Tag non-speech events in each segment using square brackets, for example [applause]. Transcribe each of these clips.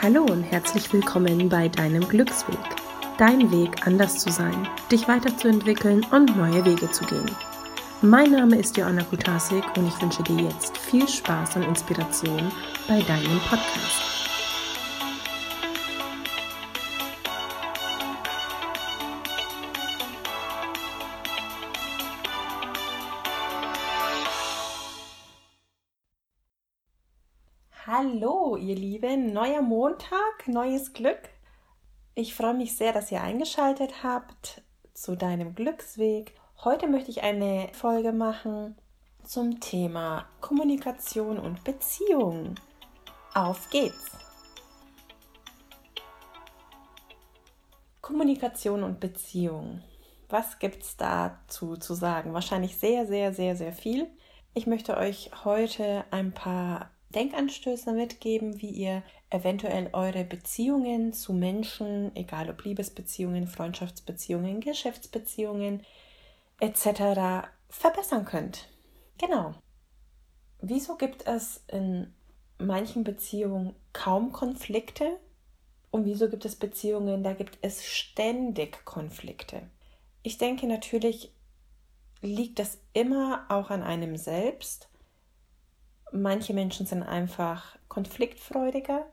Hallo und herzlich willkommen bei deinem Glücksweg. Dein Weg, anders zu sein, dich weiterzuentwickeln und neue Wege zu gehen. Mein Name ist Joanna Kutasik und ich wünsche dir jetzt viel Spaß und Inspiration bei deinem Podcast. Neuer Montag, neues Glück. Ich freue mich sehr, dass ihr eingeschaltet habt zu deinem Glücksweg. Heute möchte ich eine Folge machen zum Thema Kommunikation und Beziehung. Auf geht's! Kommunikation und Beziehung. Was gibt's dazu zu sagen? Wahrscheinlich sehr, sehr, sehr, sehr viel. Ich möchte euch heute ein paar Denkanstöße mitgeben, wie ihr eventuell eure Beziehungen zu Menschen, egal ob Liebesbeziehungen, Freundschaftsbeziehungen, Geschäftsbeziehungen etc. verbessern könnt. Genau. Wieso gibt es in manchen Beziehungen kaum Konflikte und wieso gibt es Beziehungen, da gibt es ständig Konflikte? Ich denke natürlich liegt das immer auch an einem selbst manche Menschen sind einfach konfliktfreudiger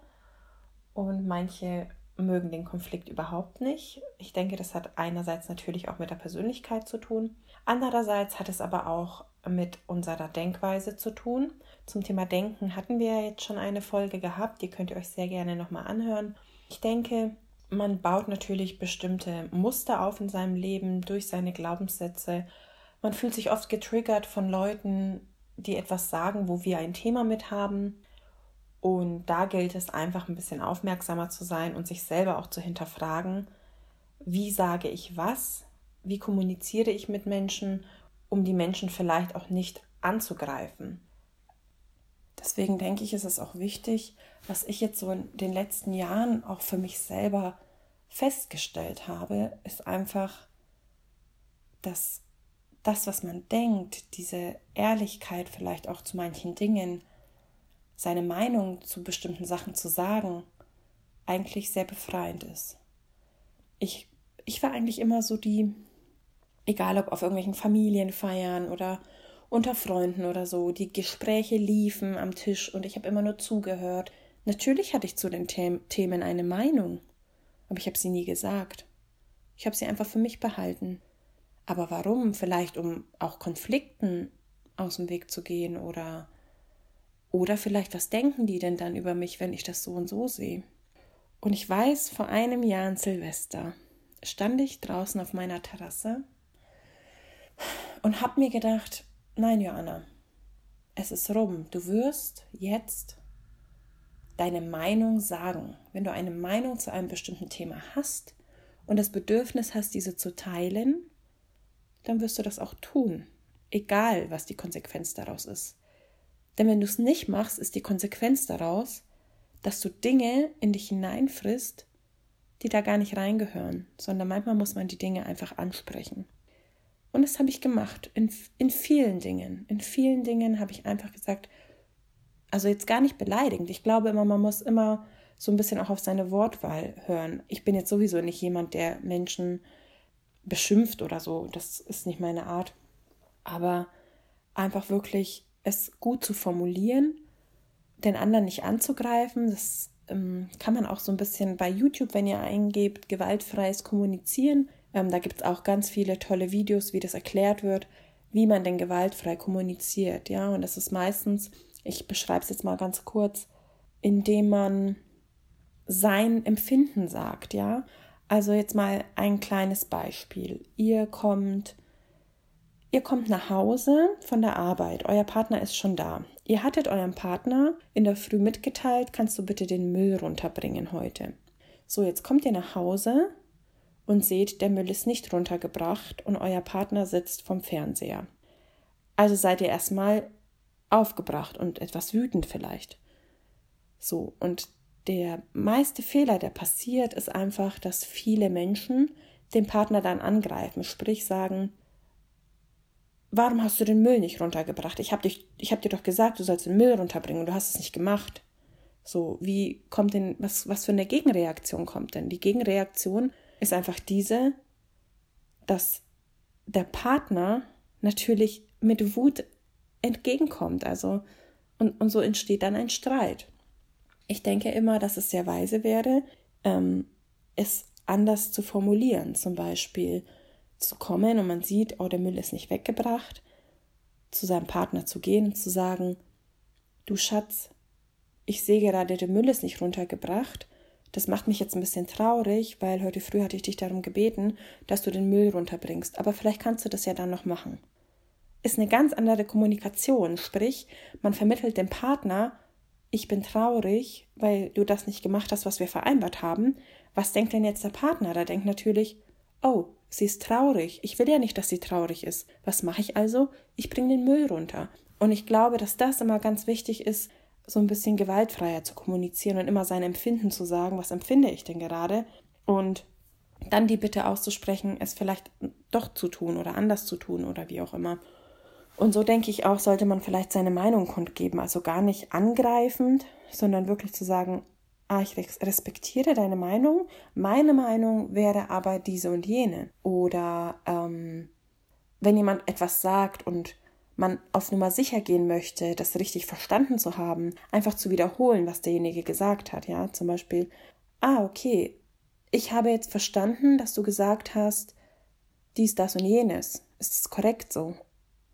und manche mögen den Konflikt überhaupt nicht. Ich denke, das hat einerseits natürlich auch mit der Persönlichkeit zu tun. Andererseits hat es aber auch mit unserer Denkweise zu tun. Zum Thema Denken hatten wir ja jetzt schon eine Folge gehabt, die könnt ihr euch sehr gerne nochmal anhören. Ich denke, man baut natürlich bestimmte Muster auf in seinem Leben durch seine Glaubenssätze. Man fühlt sich oft getriggert von Leuten, die etwas sagen, wo wir ein Thema mit haben. Und da gilt es einfach ein bisschen aufmerksamer zu sein und sich selber auch zu hinterfragen, wie sage ich was, wie kommuniziere ich mit Menschen, um die Menschen vielleicht auch nicht anzugreifen. Deswegen denke ich, ist es auch wichtig, was ich jetzt so in den letzten Jahren auch für mich selber festgestellt habe, ist einfach, dass das, was man denkt, diese Ehrlichkeit vielleicht auch zu manchen Dingen, seine Meinung zu bestimmten Sachen zu sagen, eigentlich sehr befreiend ist. Ich, ich war eigentlich immer so die, egal ob auf irgendwelchen Familienfeiern oder unter Freunden oder so, die Gespräche liefen am Tisch und ich habe immer nur zugehört. Natürlich hatte ich zu den Themen eine Meinung, aber ich habe sie nie gesagt. Ich habe sie einfach für mich behalten. Aber warum? Vielleicht um auch Konflikten aus dem Weg zu gehen oder oder vielleicht was denken die denn dann über mich, wenn ich das so und so sehe? Und ich weiß, vor einem Jahr an Silvester stand ich draußen auf meiner Terrasse und habe mir gedacht, nein, Joanna, es ist rum. Du wirst jetzt deine Meinung sagen. Wenn du eine Meinung zu einem bestimmten Thema hast und das Bedürfnis hast, diese zu teilen, dann wirst du das auch tun, egal was die Konsequenz daraus ist. Denn wenn du es nicht machst, ist die Konsequenz daraus, dass du Dinge in dich hineinfrisst, die da gar nicht reingehören, sondern manchmal muss man die Dinge einfach ansprechen. Und das habe ich gemacht, in, in vielen Dingen. In vielen Dingen habe ich einfach gesagt, also jetzt gar nicht beleidigend. Ich glaube immer, man muss immer so ein bisschen auch auf seine Wortwahl hören. Ich bin jetzt sowieso nicht jemand, der Menschen beschimpft oder so. Das ist nicht meine Art. Aber einfach wirklich es gut zu formulieren, den anderen nicht anzugreifen. Das ähm, kann man auch so ein bisschen bei YouTube, wenn ihr eingebt, gewaltfreies Kommunizieren. Ähm, da gibt es auch ganz viele tolle Videos, wie das erklärt wird, wie man denn gewaltfrei kommuniziert. Ja, und das ist meistens, ich beschreibe es jetzt mal ganz kurz, indem man sein Empfinden sagt, ja. Also jetzt mal ein kleines Beispiel. Ihr kommt, ihr kommt nach Hause von der Arbeit. Euer Partner ist schon da. Ihr hattet eurem Partner in der Früh mitgeteilt, kannst du bitte den Müll runterbringen heute. So, jetzt kommt ihr nach Hause und seht, der Müll ist nicht runtergebracht und euer Partner sitzt vom Fernseher. Also seid ihr erstmal aufgebracht und etwas wütend vielleicht. So, und der meiste Fehler, der passiert, ist einfach, dass viele Menschen den Partner dann angreifen, sprich sagen, warum hast du den Müll nicht runtergebracht? Ich habe hab dir doch gesagt, du sollst den Müll runterbringen und du hast es nicht gemacht. So, wie kommt denn, was, was für eine Gegenreaktion kommt denn? Die Gegenreaktion ist einfach diese, dass der Partner natürlich mit Wut entgegenkommt. Also, und, und so entsteht dann ein Streit. Ich denke immer, dass es sehr weise wäre, ähm, es anders zu formulieren. Zum Beispiel zu kommen und man sieht, oh, der Müll ist nicht weggebracht, zu seinem Partner zu gehen und zu sagen, du Schatz, ich sehe gerade, der Müll ist nicht runtergebracht. Das macht mich jetzt ein bisschen traurig, weil heute früh hatte ich dich darum gebeten, dass du den Müll runterbringst. Aber vielleicht kannst du das ja dann noch machen. Ist eine ganz andere Kommunikation. Sprich, man vermittelt dem Partner, ich bin traurig, weil du das nicht gemacht hast, was wir vereinbart haben. Was denkt denn jetzt der Partner? Da denkt natürlich, oh, sie ist traurig. Ich will ja nicht, dass sie traurig ist. Was mache ich also? Ich bringe den Müll runter. Und ich glaube, dass das immer ganz wichtig ist, so ein bisschen gewaltfreier zu kommunizieren und immer sein Empfinden zu sagen, was empfinde ich denn gerade? Und dann die Bitte auszusprechen, es vielleicht doch zu tun oder anders zu tun oder wie auch immer. Und so denke ich auch, sollte man vielleicht seine Meinung kundgeben, also gar nicht angreifend, sondern wirklich zu sagen, ah, ich respektiere deine Meinung, meine Meinung wäre aber diese und jene. Oder ähm, wenn jemand etwas sagt und man auf Nummer sicher gehen möchte, das richtig verstanden zu haben, einfach zu wiederholen, was derjenige gesagt hat. Ja, zum Beispiel, ah, okay, ich habe jetzt verstanden, dass du gesagt hast, dies, das und jenes. Ist es korrekt so?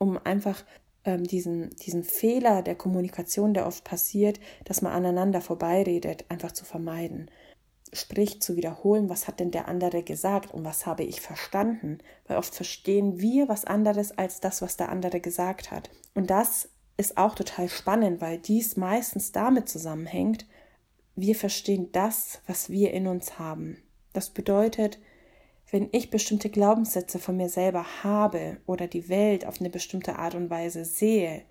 um einfach ähm, diesen, diesen Fehler der Kommunikation, der oft passiert, dass man aneinander vorbeiredet, einfach zu vermeiden. Sprich, zu wiederholen, was hat denn der andere gesagt und was habe ich verstanden. Weil oft verstehen wir was anderes als das, was der andere gesagt hat. Und das ist auch total spannend, weil dies meistens damit zusammenhängt, wir verstehen das, was wir in uns haben. Das bedeutet, wenn ich bestimmte Glaubenssätze von mir selber habe oder die Welt auf eine bestimmte Art und Weise sehe,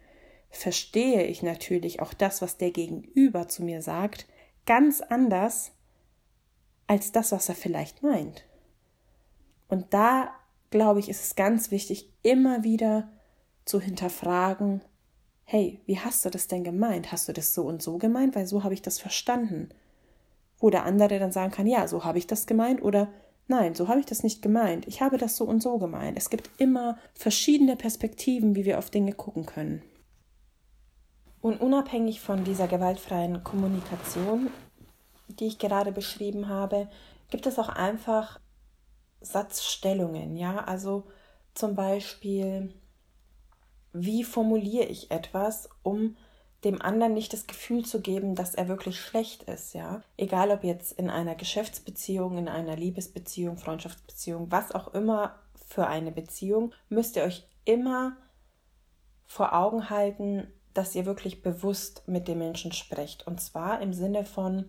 verstehe ich natürlich auch das, was der Gegenüber zu mir sagt, ganz anders als das, was er vielleicht meint. Und da, glaube ich, ist es ganz wichtig, immer wieder zu hinterfragen, hey, wie hast du das denn gemeint? Hast du das so und so gemeint? Weil so habe ich das verstanden. Wo der andere dann sagen kann, ja, so habe ich das gemeint oder Nein, so habe ich das nicht gemeint. Ich habe das so und so gemeint. Es gibt immer verschiedene Perspektiven, wie wir auf Dinge gucken können. Und unabhängig von dieser gewaltfreien Kommunikation, die ich gerade beschrieben habe, gibt es auch einfach Satzstellungen, ja, also zum Beispiel, wie formuliere ich etwas, um dem anderen nicht das Gefühl zu geben, dass er wirklich schlecht ist, ja. Egal ob jetzt in einer Geschäftsbeziehung, in einer Liebesbeziehung, Freundschaftsbeziehung, was auch immer für eine Beziehung, müsst ihr euch immer vor Augen halten, dass ihr wirklich bewusst mit dem Menschen sprecht. Und zwar im Sinne von,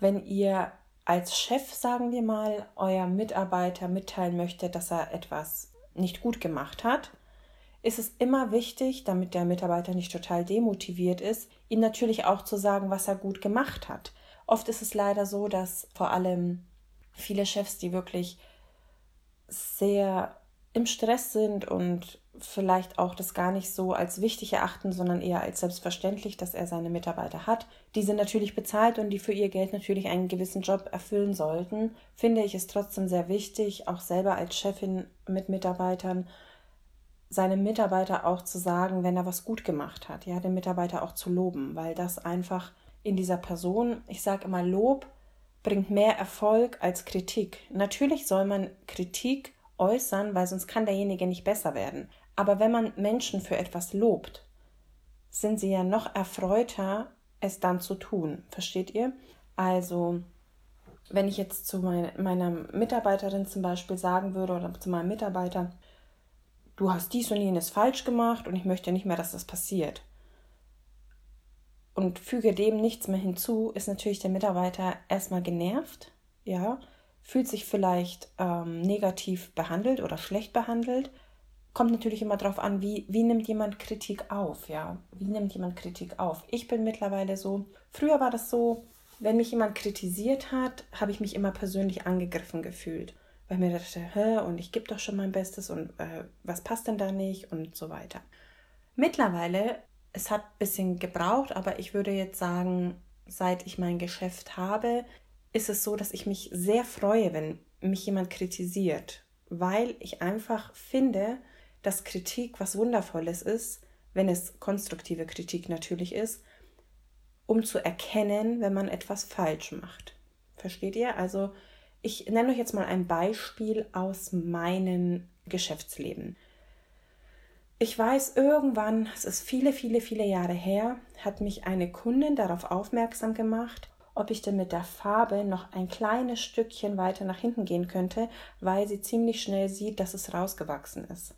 wenn ihr als Chef, sagen wir mal, euer Mitarbeiter mitteilen möchtet, dass er etwas nicht gut gemacht hat, ist es immer wichtig, damit der Mitarbeiter nicht total demotiviert ist, ihm natürlich auch zu sagen, was er gut gemacht hat. Oft ist es leider so, dass vor allem viele Chefs, die wirklich sehr im Stress sind und vielleicht auch das gar nicht so als wichtig erachten, sondern eher als selbstverständlich, dass er seine Mitarbeiter hat. Die sind natürlich bezahlt und die für ihr Geld natürlich einen gewissen Job erfüllen sollten. Finde ich es trotzdem sehr wichtig, auch selber als Chefin mit Mitarbeitern seinem Mitarbeiter auch zu sagen, wenn er was gut gemacht hat, ja, den Mitarbeiter auch zu loben, weil das einfach in dieser Person, ich sage immer, Lob bringt mehr Erfolg als Kritik. Natürlich soll man Kritik äußern, weil sonst kann derjenige nicht besser werden. Aber wenn man Menschen für etwas lobt, sind sie ja noch erfreuter, es dann zu tun. Versteht ihr? Also, wenn ich jetzt zu meiner Mitarbeiterin zum Beispiel sagen würde oder zu meinem Mitarbeiter, du hast dies und jenes falsch gemacht und ich möchte nicht mehr, dass das passiert. Und füge dem nichts mehr hinzu, ist natürlich der Mitarbeiter erstmal genervt, ja, fühlt sich vielleicht ähm, negativ behandelt oder schlecht behandelt. Kommt natürlich immer darauf an, wie, wie nimmt jemand Kritik auf, ja. Wie nimmt jemand Kritik auf? Ich bin mittlerweile so, früher war das so, wenn mich jemand kritisiert hat, habe ich mich immer persönlich angegriffen gefühlt weil mir dachte, hä, und ich gebe doch schon mein Bestes und äh, was passt denn da nicht und so weiter. Mittlerweile, es hat ein bisschen gebraucht, aber ich würde jetzt sagen, seit ich mein Geschäft habe, ist es so, dass ich mich sehr freue, wenn mich jemand kritisiert, weil ich einfach finde, dass Kritik was Wundervolles ist, wenn es konstruktive Kritik natürlich ist, um zu erkennen, wenn man etwas falsch macht. Versteht ihr? Also ich nenne euch jetzt mal ein Beispiel aus meinem Geschäftsleben. Ich weiß, irgendwann, es ist viele, viele, viele Jahre her, hat mich eine Kundin darauf aufmerksam gemacht, ob ich denn mit der Farbe noch ein kleines Stückchen weiter nach hinten gehen könnte, weil sie ziemlich schnell sieht, dass es rausgewachsen ist.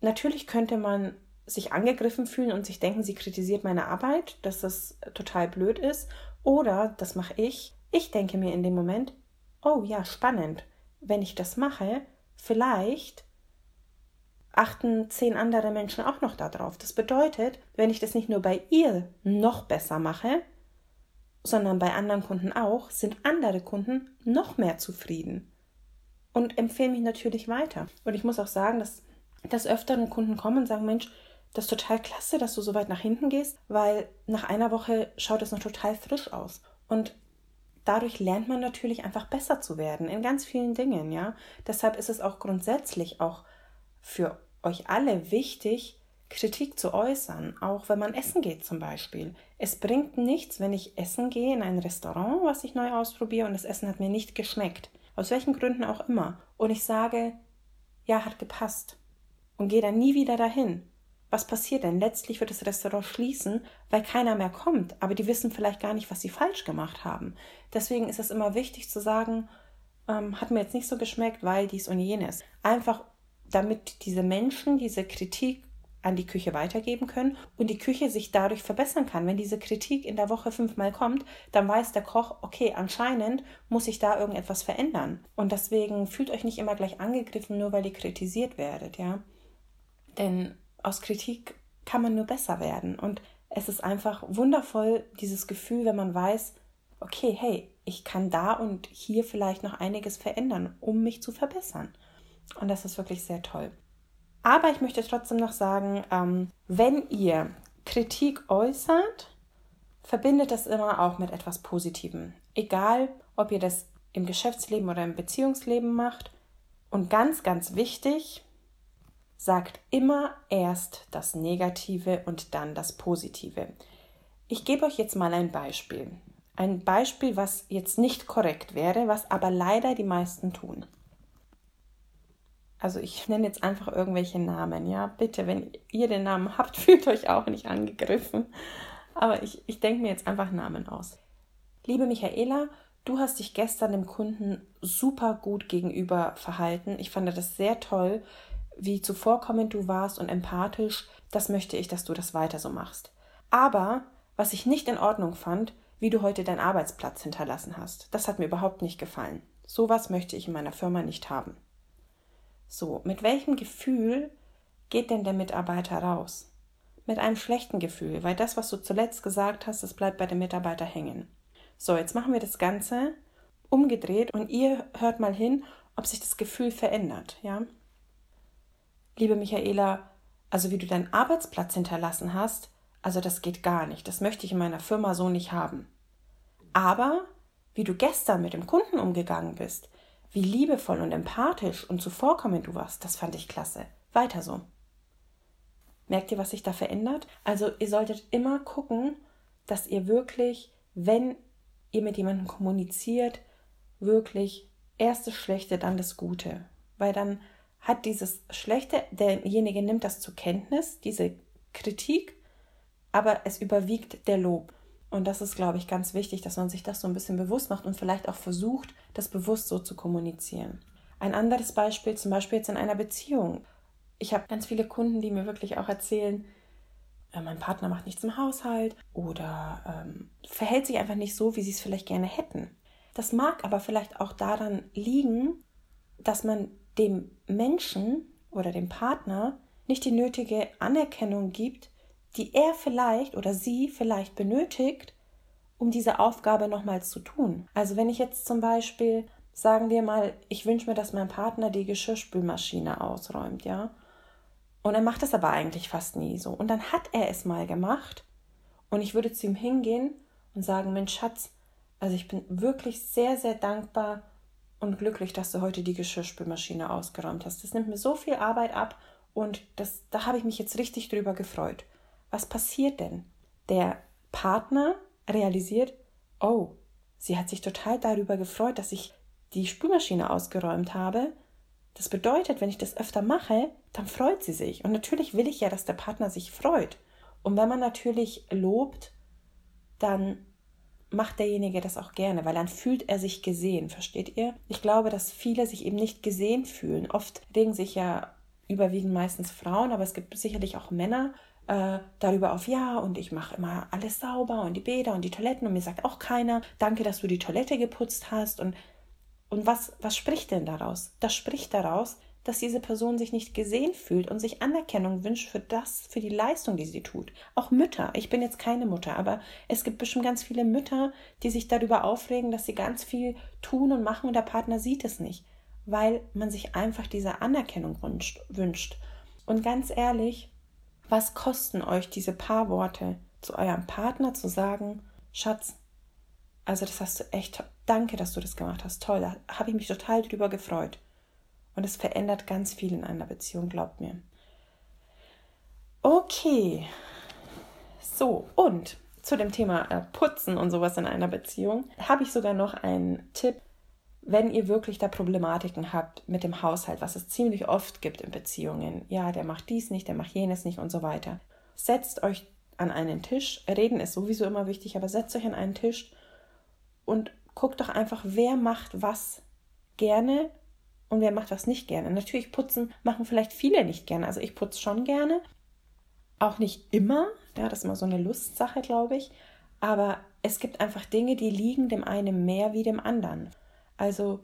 Natürlich könnte man sich angegriffen fühlen und sich denken, sie kritisiert meine Arbeit, dass das total blöd ist. Oder, das mache ich, ich denke mir in dem Moment, oh ja, spannend, wenn ich das mache, vielleicht achten zehn andere Menschen auch noch darauf. Das bedeutet, wenn ich das nicht nur bei ihr noch besser mache, sondern bei anderen Kunden auch, sind andere Kunden noch mehr zufrieden und empfehlen mich natürlich weiter. Und ich muss auch sagen, dass dass öfteren Kunden kommen und sagen, Mensch, das ist total klasse, dass du so weit nach hinten gehst, weil nach einer Woche schaut es noch total frisch aus. Und dadurch lernt man natürlich einfach besser zu werden in ganz vielen Dingen, ja. Deshalb ist es auch grundsätzlich auch für euch alle wichtig, Kritik zu äußern, auch wenn man essen geht zum Beispiel. Es bringt nichts, wenn ich essen gehe in ein Restaurant, was ich neu ausprobiere und das Essen hat mir nicht geschmeckt. Aus welchen Gründen auch immer. Und ich sage, ja, hat gepasst. Und gehe dann nie wieder dahin. Was passiert denn? Letztlich wird das Restaurant schließen, weil keiner mehr kommt, aber die wissen vielleicht gar nicht, was sie falsch gemacht haben. Deswegen ist es immer wichtig zu sagen, ähm, hat mir jetzt nicht so geschmeckt, weil dies und jenes. Einfach damit diese Menschen diese Kritik an die Küche weitergeben können und die Küche sich dadurch verbessern kann. Wenn diese Kritik in der Woche fünfmal kommt, dann weiß der Koch, okay, anscheinend muss sich da irgendetwas verändern. Und deswegen fühlt euch nicht immer gleich angegriffen, nur weil ihr kritisiert werdet, ja. Denn aus Kritik kann man nur besser werden. Und es ist einfach wundervoll, dieses Gefühl, wenn man weiß, okay, hey, ich kann da und hier vielleicht noch einiges verändern, um mich zu verbessern. Und das ist wirklich sehr toll. Aber ich möchte trotzdem noch sagen, ähm, wenn ihr Kritik äußert, verbindet das immer auch mit etwas Positivem. Egal, ob ihr das im Geschäftsleben oder im Beziehungsleben macht. Und ganz, ganz wichtig, sagt immer erst das Negative und dann das Positive. Ich gebe euch jetzt mal ein Beispiel. Ein Beispiel, was jetzt nicht korrekt wäre, was aber leider die meisten tun. Also ich nenne jetzt einfach irgendwelche Namen, ja. Bitte, wenn ihr den Namen [laughs] habt, fühlt euch auch nicht angegriffen. Aber ich, ich denke mir jetzt einfach Namen aus. Liebe Michaela, du hast dich gestern dem Kunden super gut gegenüber verhalten. Ich fand das sehr toll wie zuvorkommend du warst und empathisch, das möchte ich, dass du das weiter so machst. Aber was ich nicht in Ordnung fand, wie du heute deinen Arbeitsplatz hinterlassen hast. Das hat mir überhaupt nicht gefallen. Sowas möchte ich in meiner Firma nicht haben. So, mit welchem Gefühl geht denn der Mitarbeiter raus? Mit einem schlechten Gefühl, weil das, was du zuletzt gesagt hast, das bleibt bei dem Mitarbeiter hängen. So, jetzt machen wir das Ganze umgedreht und ihr hört mal hin, ob sich das Gefühl verändert, ja? Liebe Michaela, also wie du deinen Arbeitsplatz hinterlassen hast, also das geht gar nicht. Das möchte ich in meiner Firma so nicht haben. Aber wie du gestern mit dem Kunden umgegangen bist, wie liebevoll und empathisch und zuvorkommend du warst, das fand ich klasse. Weiter so. Merkt ihr, was sich da verändert? Also ihr solltet immer gucken, dass ihr wirklich, wenn ihr mit jemandem kommuniziert, wirklich erst das Schlechte, dann das Gute. Weil dann hat dieses Schlechte, derjenige nimmt das zur Kenntnis, diese Kritik, aber es überwiegt der Lob. Und das ist, glaube ich, ganz wichtig, dass man sich das so ein bisschen bewusst macht und vielleicht auch versucht, das bewusst so zu kommunizieren. Ein anderes Beispiel, zum Beispiel jetzt in einer Beziehung. Ich habe ganz viele Kunden, die mir wirklich auch erzählen, äh, mein Partner macht nichts im Haushalt oder ähm, verhält sich einfach nicht so, wie sie es vielleicht gerne hätten. Das mag aber vielleicht auch daran liegen, dass man dem Menschen oder dem Partner nicht die nötige Anerkennung gibt, die er vielleicht oder sie vielleicht benötigt, um diese Aufgabe nochmals zu tun. Also wenn ich jetzt zum Beispiel, sagen wir mal, ich wünsche mir, dass mein Partner die Geschirrspülmaschine ausräumt, ja, und er macht es aber eigentlich fast nie so. Und dann hat er es mal gemacht und ich würde zu ihm hingehen und sagen, Mensch Schatz, also ich bin wirklich sehr, sehr dankbar und glücklich, dass du heute die Geschirrspülmaschine ausgeräumt hast. Das nimmt mir so viel Arbeit ab und das, da habe ich mich jetzt richtig drüber gefreut. Was passiert denn? Der Partner realisiert, oh, sie hat sich total darüber gefreut, dass ich die Spülmaschine ausgeräumt habe. Das bedeutet, wenn ich das öfter mache, dann freut sie sich. Und natürlich will ich ja, dass der Partner sich freut. Und wenn man natürlich lobt, dann macht derjenige das auch gerne, weil dann fühlt er sich gesehen, versteht ihr? Ich glaube, dass viele sich eben nicht gesehen fühlen. Oft regen sich ja überwiegend meistens Frauen, aber es gibt sicherlich auch Männer äh, darüber auf, ja, und ich mache immer alles sauber und die Bäder und die Toiletten und mir sagt auch keiner, danke, dass du die Toilette geputzt hast. Und, und was, was spricht denn daraus? Das spricht daraus, dass diese Person sich nicht gesehen fühlt und sich Anerkennung wünscht für das, für die Leistung, die sie tut. Auch Mütter. Ich bin jetzt keine Mutter, aber es gibt bestimmt ganz viele Mütter, die sich darüber aufregen, dass sie ganz viel tun und machen und der Partner sieht es nicht, weil man sich einfach diese Anerkennung wünscht. Und ganz ehrlich, was kosten euch diese paar Worte zu eurem Partner zu sagen, Schatz, also das hast du echt, danke, dass du das gemacht hast, toll, da habe ich mich total drüber gefreut. Und es verändert ganz viel in einer Beziehung, glaubt mir. Okay. So, und zu dem Thema äh, Putzen und sowas in einer Beziehung habe ich sogar noch einen Tipp, wenn ihr wirklich da Problematiken habt mit dem Haushalt, was es ziemlich oft gibt in Beziehungen. Ja, der macht dies nicht, der macht jenes nicht und so weiter. Setzt euch an einen Tisch. Reden ist sowieso immer wichtig, aber setzt euch an einen Tisch und guckt doch einfach, wer macht was gerne und wer macht was nicht gerne. Natürlich putzen machen vielleicht viele nicht gerne. Also ich putze schon gerne. Auch nicht immer. Ja, das ist immer so eine Lustsache, glaube ich. Aber es gibt einfach Dinge, die liegen dem einen mehr wie dem anderen. Also,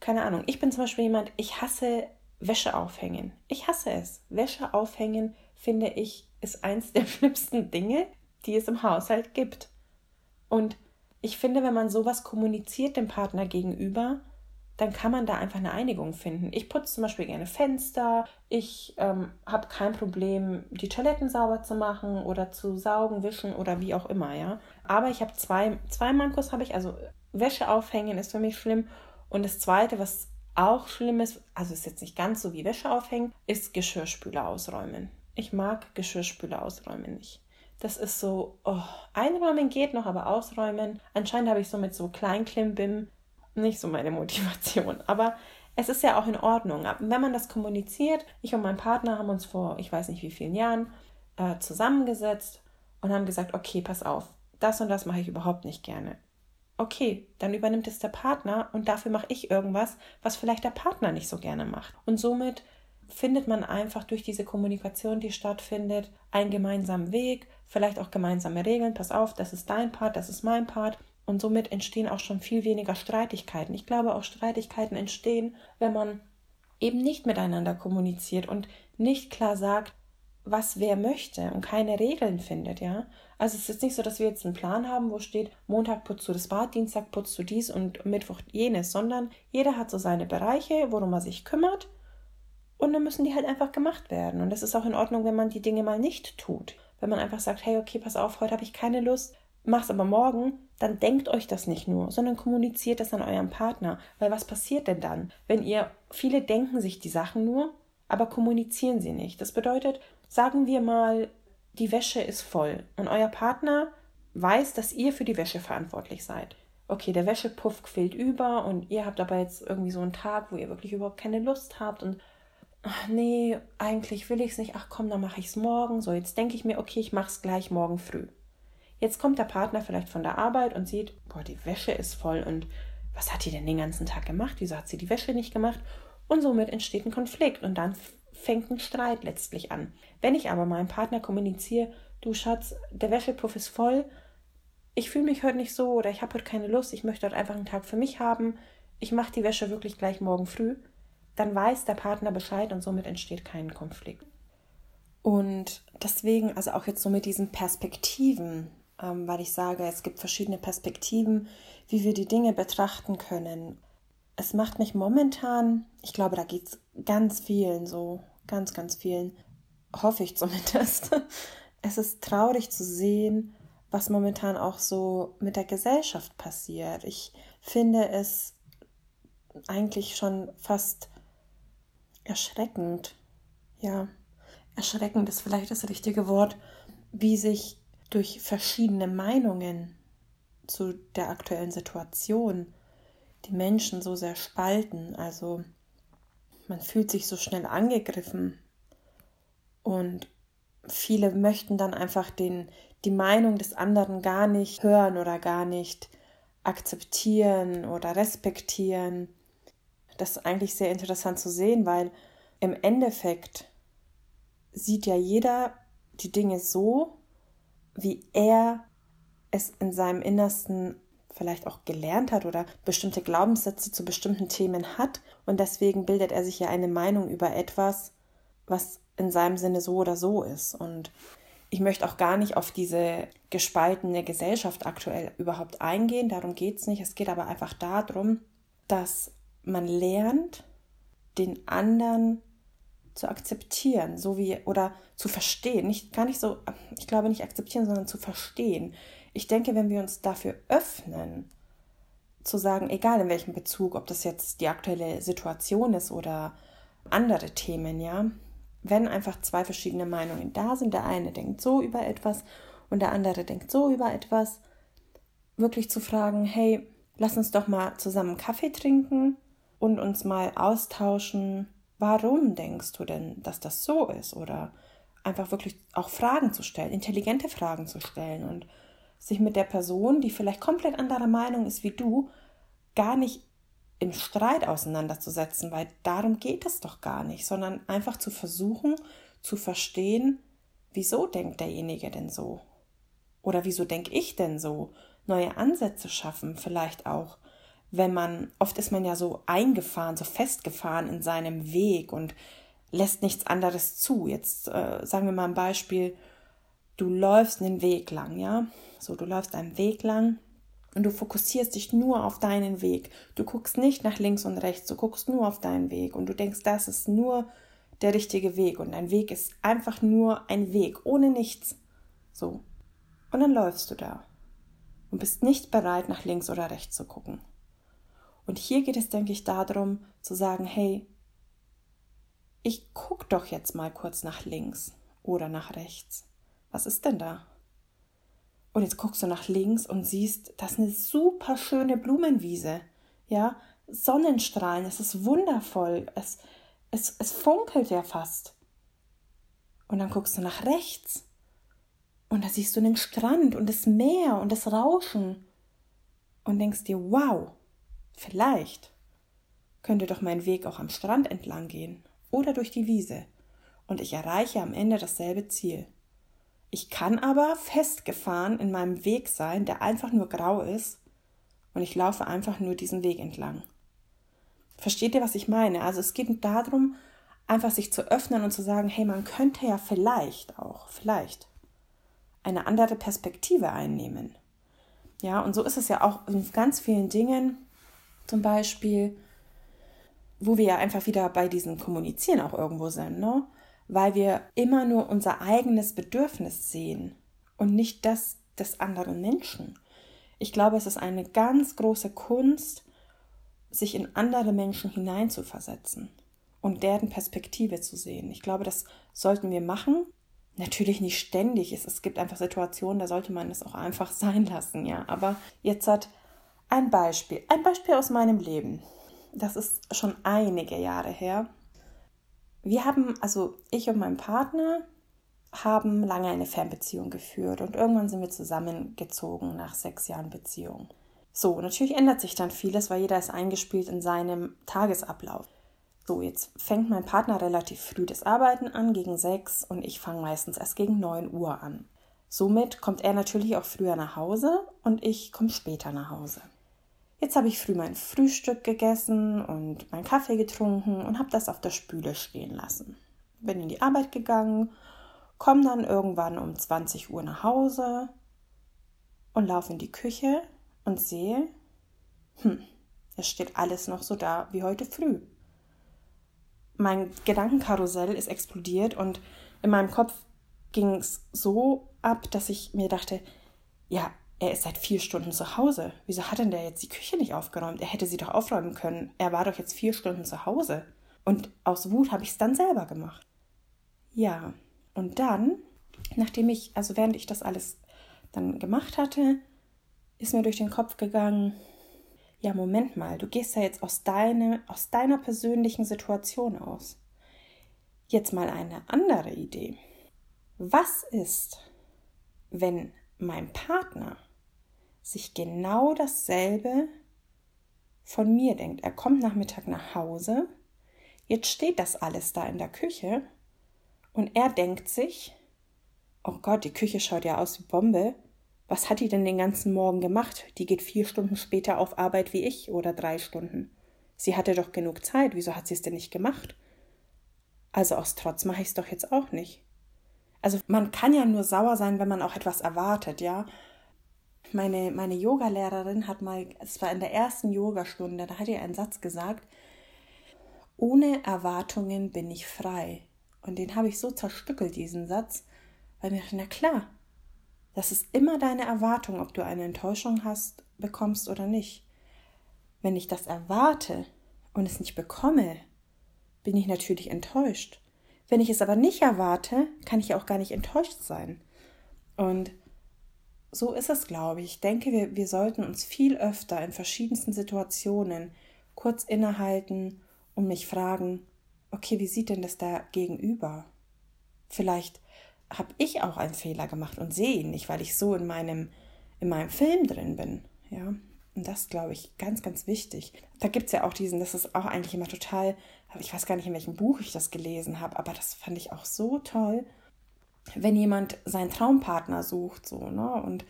keine Ahnung. Ich bin zum Beispiel jemand, ich hasse Wäsche aufhängen. Ich hasse es. Wäsche aufhängen, finde ich, ist eins der [laughs] schlimmsten Dinge, die es im Haushalt gibt. Und ich finde, wenn man sowas kommuniziert dem Partner gegenüber, dann kann man da einfach eine Einigung finden. Ich putze zum Beispiel gerne Fenster, ich ähm, habe kein Problem, die Toiletten sauber zu machen oder zu saugen, wischen oder wie auch immer, ja. Aber ich habe zwei, zwei Mankos habe ich, also Wäsche aufhängen ist für mich schlimm. Und das zweite, was auch schlimm ist, also ist jetzt nicht ganz so wie Wäsche aufhängen, ist Geschirrspüler ausräumen. Ich mag Geschirrspüler ausräumen nicht. Das ist so, oh, einräumen geht noch, aber ausräumen. Anscheinend habe ich so mit so Kleinklimbim nicht so meine Motivation. Aber es ist ja auch in Ordnung. Wenn man das kommuniziert, ich und mein Partner haben uns vor, ich weiß nicht wie vielen Jahren, äh, zusammengesetzt und haben gesagt, okay, pass auf, das und das mache ich überhaupt nicht gerne. Okay, dann übernimmt es der Partner und dafür mache ich irgendwas, was vielleicht der Partner nicht so gerne macht. Und somit findet man einfach durch diese Kommunikation, die stattfindet, einen gemeinsamen Weg, vielleicht auch gemeinsame Regeln. Pass auf, das ist dein Part, das ist mein Part. Und somit entstehen auch schon viel weniger Streitigkeiten. Ich glaube, auch Streitigkeiten entstehen, wenn man eben nicht miteinander kommuniziert und nicht klar sagt, was wer möchte und keine Regeln findet, ja. Also es ist nicht so, dass wir jetzt einen Plan haben, wo steht, Montag putzt du das Bad, Dienstag putzt du dies und Mittwoch jenes, sondern jeder hat so seine Bereiche, worum er sich kümmert und dann müssen die halt einfach gemacht werden. Und es ist auch in Ordnung, wenn man die Dinge mal nicht tut. Wenn man einfach sagt, hey, okay, pass auf, heute habe ich keine Lust, mach's aber morgen, dann denkt euch das nicht nur, sondern kommuniziert das an eurem Partner. Weil was passiert denn dann, wenn ihr, viele denken sich die Sachen nur, aber kommunizieren sie nicht. Das bedeutet, sagen wir mal, die Wäsche ist voll und euer Partner weiß, dass ihr für die Wäsche verantwortlich seid. Okay, der Wäschepuff quillt über und ihr habt aber jetzt irgendwie so einen Tag, wo ihr wirklich überhaupt keine Lust habt und ach nee, eigentlich will ich es nicht. Ach komm, dann mache ich es morgen. So, jetzt denke ich mir, okay, ich mache es gleich morgen früh. Jetzt kommt der Partner vielleicht von der Arbeit und sieht, boah, die Wäsche ist voll und was hat die denn den ganzen Tag gemacht? Wieso hat sie die Wäsche nicht gemacht? Und somit entsteht ein Konflikt und dann fängt ein Streit letztlich an. Wenn ich aber meinem Partner kommuniziere, du Schatz, der Wäschepuff ist voll, ich fühle mich heute nicht so oder ich habe heute keine Lust, ich möchte heute einfach einen Tag für mich haben, ich mache die Wäsche wirklich gleich morgen früh, dann weiß der Partner Bescheid und somit entsteht kein Konflikt. Und deswegen, also auch jetzt so mit diesen Perspektiven, weil ich sage, es gibt verschiedene Perspektiven, wie wir die Dinge betrachten können. Es macht mich momentan, ich glaube, da geht es ganz vielen so, ganz, ganz vielen, hoffe ich zumindest. [laughs] Es ist traurig zu sehen, was momentan auch so mit der Gesellschaft passiert. Ich finde es eigentlich schon fast erschreckend. Ja, erschreckend ist vielleicht das richtige Wort, wie sich durch verschiedene Meinungen zu der aktuellen Situation die Menschen so sehr spalten. Also man fühlt sich so schnell angegriffen und viele möchten dann einfach den, die Meinung des anderen gar nicht hören oder gar nicht akzeptieren oder respektieren. Das ist eigentlich sehr interessant zu sehen, weil im Endeffekt sieht ja jeder die Dinge so, wie er es in seinem Innersten vielleicht auch gelernt hat oder bestimmte Glaubenssätze zu bestimmten Themen hat und deswegen bildet er sich ja eine Meinung über etwas, was in seinem Sinne so oder so ist. Und ich möchte auch gar nicht auf diese gespaltene Gesellschaft aktuell überhaupt eingehen, darum geht es nicht. Es geht aber einfach darum, dass man lernt, den anderen zu akzeptieren, so wie oder zu verstehen, nicht gar nicht so, ich glaube nicht akzeptieren, sondern zu verstehen. Ich denke, wenn wir uns dafür öffnen, zu sagen, egal in welchem Bezug, ob das jetzt die aktuelle Situation ist oder andere Themen, ja, wenn einfach zwei verschiedene Meinungen da sind, der eine denkt so über etwas und der andere denkt so über etwas, wirklich zu fragen, hey, lass uns doch mal zusammen Kaffee trinken und uns mal austauschen, warum denkst du denn, dass das so ist? Oder einfach wirklich auch Fragen zu stellen, intelligente Fragen zu stellen und sich mit der Person, die vielleicht komplett anderer Meinung ist wie du, gar nicht im Streit auseinanderzusetzen, weil darum geht es doch gar nicht, sondern einfach zu versuchen zu verstehen, wieso denkt derjenige denn so? Oder wieso denke ich denn so? Neue Ansätze schaffen, vielleicht auch, wenn man, oft ist man ja so eingefahren, so festgefahren in seinem Weg und lässt nichts anderes zu. Jetzt äh, sagen wir mal ein Beispiel, du läufst einen Weg lang, ja? So, du läufst einen Weg lang und du fokussierst dich nur auf deinen Weg. Du guckst nicht nach links und rechts, du guckst nur auf deinen Weg und du denkst, das ist nur der richtige Weg und dein Weg ist einfach nur ein Weg, ohne nichts. So. Und dann läufst du da und bist nicht bereit, nach links oder rechts zu gucken. Und hier geht es, denke ich, darum zu sagen, hey, ich guck doch jetzt mal kurz nach links oder nach rechts. Was ist denn da? Und jetzt guckst du nach links und siehst, das ist eine super schöne Blumenwiese. Ja, Sonnenstrahlen, es ist wundervoll. Es, es, es funkelt ja fast. Und dann guckst du nach rechts und da siehst du den Strand und das Meer und das Rauschen und denkst dir, wow, vielleicht könnte doch mein Weg auch am Strand entlang gehen oder durch die Wiese und ich erreiche am Ende dasselbe Ziel. Ich kann aber festgefahren in meinem Weg sein, der einfach nur grau ist und ich laufe einfach nur diesen Weg entlang. Versteht ihr, was ich meine? Also es geht darum, einfach sich zu öffnen und zu sagen, hey, man könnte ja vielleicht auch, vielleicht eine andere Perspektive einnehmen. Ja, und so ist es ja auch in ganz vielen Dingen, zum Beispiel, wo wir ja einfach wieder bei diesem Kommunizieren auch irgendwo sind, ne? weil wir immer nur unser eigenes Bedürfnis sehen und nicht das des anderen Menschen. Ich glaube, es ist eine ganz große Kunst, sich in andere Menschen hineinzuversetzen und deren Perspektive zu sehen. Ich glaube, das sollten wir machen. Natürlich nicht ständig. Es, gibt einfach Situationen, da sollte man es auch einfach [laughs] sein lassen, ja. Aber jetzt hat ein Beispiel, ein Beispiel aus meinem Leben. Das ist schon einige Jahre her wir haben, also ich und mein Partner, haben lange eine Fernbeziehung geführt und irgendwann sind wir zusammengezogen nach sechs Jahren Beziehung. So, natürlich ändert sich dann vieles, weil jeder ist eingespielt in seinem Tagesablauf. So, jetzt fängt mein Partner relativ früh das Arbeiten an, gegen sechs, und ich fange meistens erst gegen neun Uhr an. Somit kommt er natürlich auch früher nach Hause und ich komme später nach Hause. Jetzt habe ich früh mein Frühstück gegessen und meinen Kaffee getrunken und habe das auf der Spüle stehen lassen. Bin in die Arbeit gegangen, komme dann irgendwann um 20 Uhr nach Hause und laufe in die Küche und sehe, hm, es steht alles noch so da wie heute früh. Mein Gedankenkarussell ist explodiert und in meinem Kopf ging es so ab, dass ich mir dachte, ja, er ist seit vier Stunden zu Hause. Wieso hat denn der jetzt die Küche nicht aufgeräumt? Er hätte sie doch aufräumen können. Er war doch jetzt vier Stunden zu Hause. Und aus Wut habe ich es dann selber gemacht. Ja, und dann, nachdem ich, also während ich das alles dann gemacht hatte, ist mir durch den Kopf gegangen, ja, Moment mal, du gehst ja jetzt aus, deine, aus deiner persönlichen Situation aus. Jetzt mal eine andere Idee. Was ist, wenn mein Partner sich genau dasselbe von mir denkt? Er kommt nach Mittag nach Hause, jetzt steht das alles da in der Küche und er denkt sich, oh Gott, die Küche schaut ja aus wie Bombe, was hat die denn den ganzen Morgen gemacht? Die geht vier Stunden später auf Arbeit wie ich oder drei Stunden. Sie hatte doch genug Zeit, wieso hat sie es denn nicht gemacht? Also aus Trotz mache ich es doch jetzt auch nicht. Also man kann ja nur sauer sein, wenn man auch etwas erwartet, ja. Meine, meine Yogalehrerin hat mal, es war in der ersten Yogastunde, da hat ihr einen Satz gesagt, ohne Erwartungen bin ich frei. Und den habe ich so zerstückelt, diesen Satz, weil mir na klar, das ist immer deine Erwartung, ob du eine Enttäuschung hast, bekommst oder nicht. Wenn ich das erwarte und es nicht bekomme, bin ich natürlich enttäuscht. Wenn ich es aber nicht erwarte, kann ich auch gar nicht enttäuscht sein. Und so ist es, glaube ich. Ich denke, wir, wir sollten uns viel öfter in verschiedensten Situationen kurz innehalten und mich fragen, okay, wie sieht denn das da gegenüber? Vielleicht habe ich auch einen Fehler gemacht und sehe ihn nicht, weil ich so in meinem, in meinem Film drin bin. Ja. Das glaube ich ganz, ganz wichtig. Da gibt es ja auch diesen, das ist auch eigentlich immer total, ich weiß gar nicht, in welchem Buch ich das gelesen habe, aber das fand ich auch so toll, wenn jemand seinen Traumpartner sucht, so, ne? Und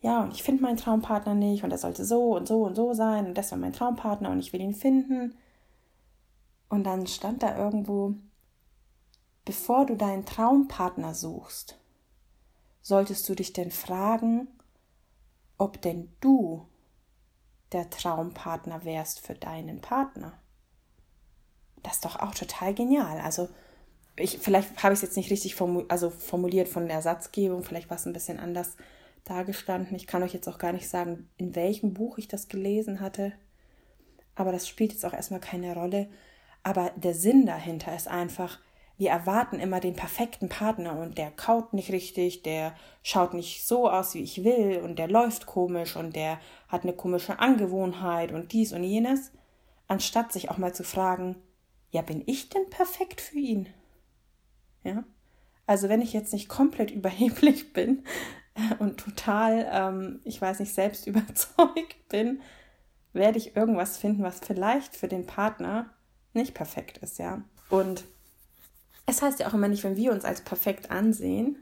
ja, und ich finde meinen Traumpartner nicht und er sollte so und so und so sein und das war mein Traumpartner und ich will ihn finden. Und dann stand da irgendwo, Bevor du deinen Traumpartner suchst, solltest du dich denn fragen, ob denn du der Traumpartner wärst für deinen Partner. Das ist doch auch total genial. Also, ich, vielleicht habe ich es jetzt nicht richtig formu also formuliert von der Satzgebung, vielleicht war es ein bisschen anders dargestanden. Ich kann euch jetzt auch gar nicht sagen, in welchem Buch ich das gelesen hatte. Aber das spielt jetzt auch erstmal keine Rolle. Aber der Sinn dahinter ist einfach, wir erwarten immer den perfekten Partner und der kaut nicht richtig, der schaut nicht so aus, wie ich will und der läuft komisch und der hat eine komische Angewohnheit und dies und jenes, anstatt sich auch mal zu fragen, ja, bin ich denn perfekt für ihn? Ja? Also wenn ich jetzt nicht komplett [laughs] überheblich bin und total, ähm, ich weiß nicht, selbst überzeugt bin, werde ich irgendwas finden, was vielleicht für den Partner nicht perfekt ist, ja. Und es heißt ja auch immer nicht, wenn wir uns als perfekt ansehen,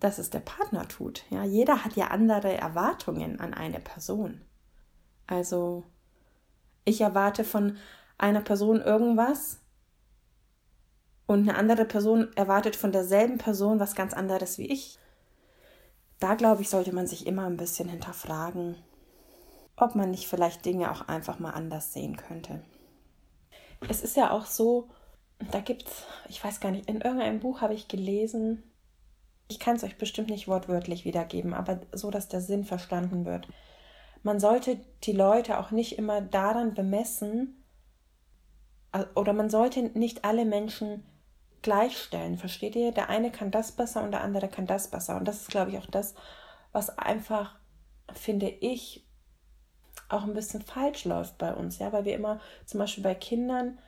dass es der Partner tut. Ja, jeder hat ja andere Erwartungen an eine Person. Also, ich erwarte von einer Person irgendwas und eine andere Person erwartet von derselben Person was ganz anderes wie ich. Da glaube ich, sollte man sich immer ein bisschen hinterfragen, ob man nicht vielleicht Dinge auch einfach mal anders sehen könnte. Es ist ja auch so, da gibt es, ich weiß gar nicht, in irgendeinem Buch habe ich gelesen, ich kann es euch bestimmt nicht wortwörtlich wiedergeben, aber so, dass der Sinn verstanden wird. Man sollte die Leute auch nicht immer daran bemessen, oder man sollte nicht alle Menschen gleichstellen, versteht ihr? Der eine kann das besser und der andere kann das besser. Und das ist, glaube ich, auch das, was einfach, finde ich, auch ein bisschen falsch läuft bei uns, ja, weil wir immer zum Beispiel bei Kindern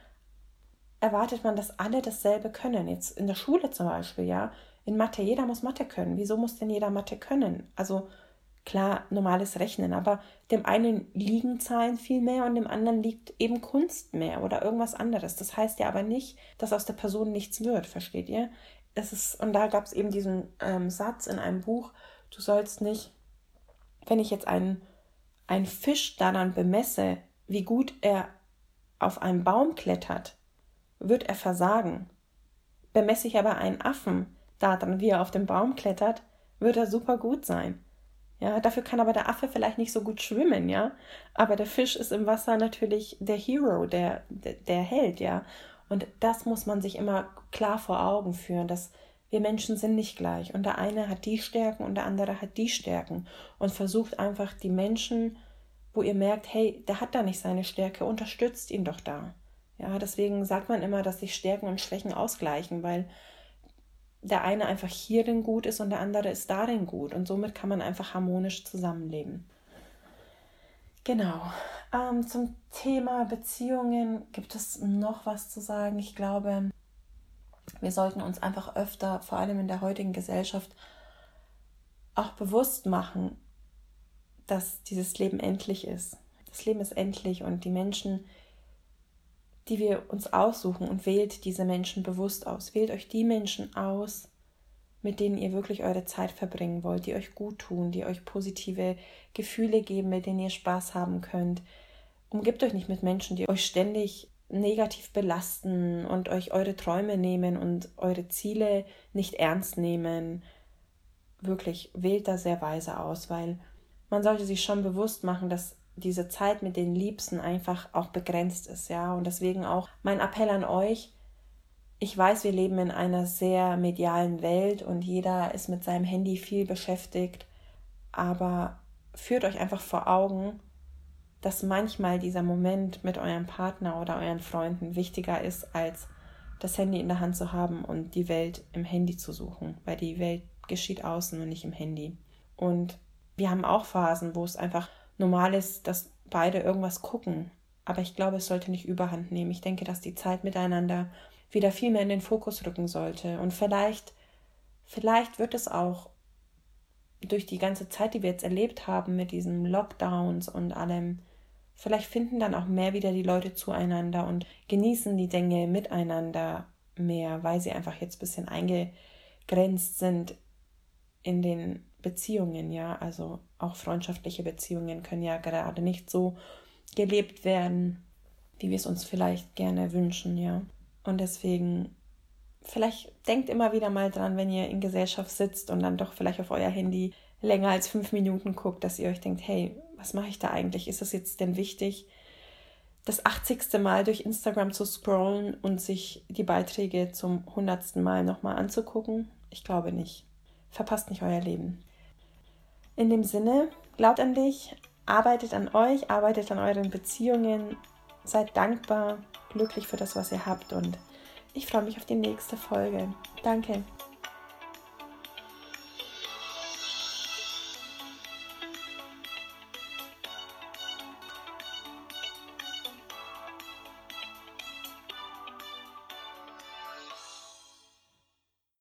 erwartet man, dass alle dasselbe können. Jetzt in der Schule zum Beispiel, ja. In Mathe, jeder muss Mathe können. Wieso muss denn jeder Mathe können? Also klar, normales Rechnen, aber dem einen liegen Zahlen viel mehr und dem anderen liegt eben Kunst mehr oder irgendwas anderes. Das heißt ja aber nicht, dass aus der Person nichts wird, versteht ihr? Es ist, und da gab es eben diesen ähm, Satz in einem Buch, du sollst nicht, wenn ich jetzt einen, einen Fisch daran bemesse, wie gut er auf einen Baum klettert, wird er versagen. Bemesse ich aber einen Affen daran, wie er auf den Baum klettert, wird er super gut sein. Ja, dafür kann aber der Affe vielleicht nicht so gut schwimmen, ja. Aber der Fisch ist im Wasser natürlich der Hero, der, der, der Held, ja. Und das muss man sich immer klar vor Augen führen, dass wir Menschen sind nicht gleich und der eine hat die Stärken und der andere hat die Stärken und versucht einfach die Menschen, wo ihr merkt, hey, der hat da nicht seine Stärke, unterstützt ihn doch da. Ja, deswegen sagt man immer, dass sich Stärken und Schwächen ausgleichen, weil der eine einfach hierin gut ist und der andere ist darin gut. Und somit kann man einfach harmonisch zusammenleben. Genau. Ähm, zum Thema Beziehungen gibt es noch was zu sagen. Ich glaube, wir sollten uns einfach öfter, vor allem in der heutigen Gesellschaft, auch bewusst machen, dass dieses Leben endlich ist. Das Leben ist endlich und die Menschen, die wir uns aussuchen und wählt diese Menschen bewusst aus. Wählt euch die Menschen aus, mit denen ihr wirklich eure Zeit verbringen wollt, die euch gut tun, die euch positive Gefühle geben, mit denen ihr Spaß haben könnt. Umgebt euch nicht mit Menschen, die euch ständig negativ belasten und euch eure Träume nehmen und eure Ziele nicht ernst nehmen. Wirklich wählt da sehr weise aus, weil man sollte sich schon bewusst machen, dass diese Zeit mit den Liebsten einfach auch begrenzt ist, ja. Und deswegen auch mein Appell an euch. Ich weiß, wir leben in einer sehr medialen Welt und jeder ist mit seinem Handy viel beschäftigt, aber führt euch einfach vor Augen, dass manchmal dieser Moment mit eurem Partner oder euren Freunden wichtiger ist, als das Handy in der Hand zu haben und die Welt im Handy zu suchen, weil die Welt geschieht außen und nicht im Handy. Und wir haben auch Phasen, wo es einfach normal ist, dass beide irgendwas gucken. Aber ich glaube, es sollte nicht überhand nehmen. Ich denke, dass die Zeit miteinander wieder viel mehr in den Fokus rücken sollte. Und vielleicht, vielleicht wird es auch durch die ganze Zeit, die wir jetzt erlebt haben mit diesen Lockdowns und allem, vielleicht finden dann auch mehr wieder die Leute zueinander und genießen die Dinge miteinander mehr, weil sie einfach jetzt ein bisschen eingegrenzt sind in den Beziehungen, ja, also auch freundschaftliche Beziehungen können ja gerade nicht so gelebt werden, wie wir es uns vielleicht gerne wünschen, ja. Und deswegen, vielleicht denkt immer wieder mal dran, wenn ihr in Gesellschaft sitzt und dann doch vielleicht auf euer Handy länger als fünf Minuten guckt, dass ihr euch denkt, hey, was mache ich da eigentlich? Ist es jetzt denn wichtig, das 80. Mal durch Instagram zu scrollen und sich die Beiträge zum 100. Mal nochmal anzugucken? Ich glaube nicht. Verpasst nicht euer Leben. In dem Sinne, glaubt an dich, arbeitet an euch, arbeitet an euren Beziehungen, seid dankbar, glücklich für das, was ihr habt und ich freue mich auf die nächste Folge. Danke.